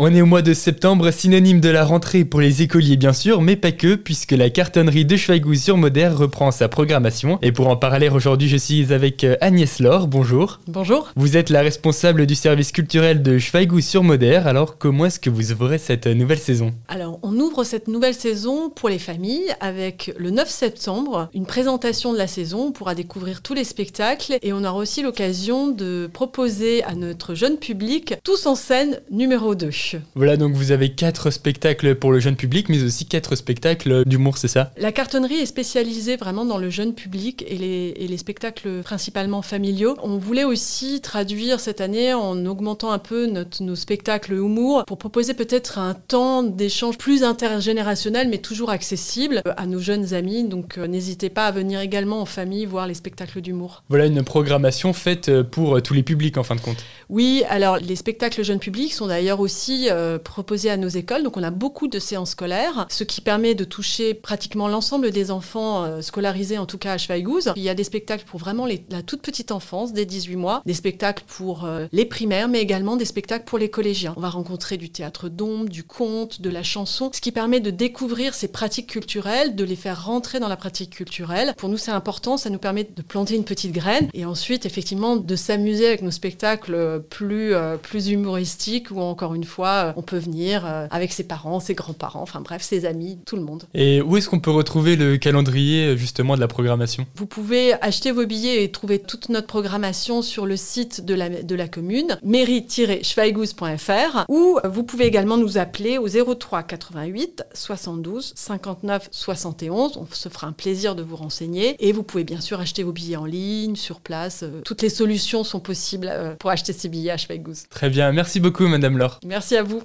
On est au mois de septembre, synonyme de la rentrée pour les écoliers bien sûr, mais pas que, puisque la cartonnerie de Schweighouse sur Moder reprend sa programmation. Et pour en parler aujourd'hui, je suis avec euh, Agnès Laure, bonjour. Bonjour. Vous êtes la responsable du service culturel de Schweighouse sur Moder, alors comment est-ce que vous ouvrez cette nouvelle saison? Alors, on ouvre cette nouvelle saison pour les familles avec le 9 septembre, une présentation de la saison, on pourra découvrir tous les spectacles et on aura aussi l'occasion de proposer à notre jeune public Tous en scène numéro 2. Voilà, donc vous avez quatre spectacles pour le jeune public, mais aussi quatre spectacles d'humour, c'est ça? La cartonnerie est spécialisée vraiment dans le jeune public et les, et les, spectacles principalement familiaux. On voulait aussi traduire cette année en augmentant un peu notre, nos spectacles humour pour proposer peut-être un temps d'échange plus intergénérationnel, mais toujours accessible à nos jeunes amis. Donc euh, n'hésitez pas à venir également en famille voir les spectacles d'humour. Voilà une programmation faite pour tous les publics en fin de compte. Oui, alors les spectacles jeunes publics sont d'ailleurs aussi euh, proposé à nos écoles. Donc on a beaucoup de séances scolaires, ce qui permet de toucher pratiquement l'ensemble des enfants euh, scolarisés, en tout cas à Schweighouse. Il y a des spectacles pour vraiment la toute petite enfance, dès 18 mois, des spectacles pour euh, les primaires, mais également des spectacles pour les collégiens. On va rencontrer du théâtre d'ombre, du conte, de la chanson, ce qui permet de découvrir ces pratiques culturelles, de les faire rentrer dans la pratique culturelle. Pour nous, c'est important, ça nous permet de planter une petite graine et ensuite, effectivement, de s'amuser avec nos spectacles plus, plus humoristiques ou encore une fois euh, on peut venir euh, avec ses parents, ses grands-parents, enfin bref, ses amis, tout le monde. Et où est-ce qu'on peut retrouver le calendrier euh, justement de la programmation? Vous pouvez acheter vos billets et trouver toute notre programmation sur le site de la, de la commune, mairie-schweighouse.fr, ou vous pouvez également nous appeler au 03 88 72 59 71. On se fera un plaisir de vous renseigner. Et vous pouvez bien sûr acheter vos billets en ligne, sur place. Toutes les solutions sont possibles pour acheter ces billets à Schweighouse. Très bien, merci beaucoup Madame Laure. Merci à vous.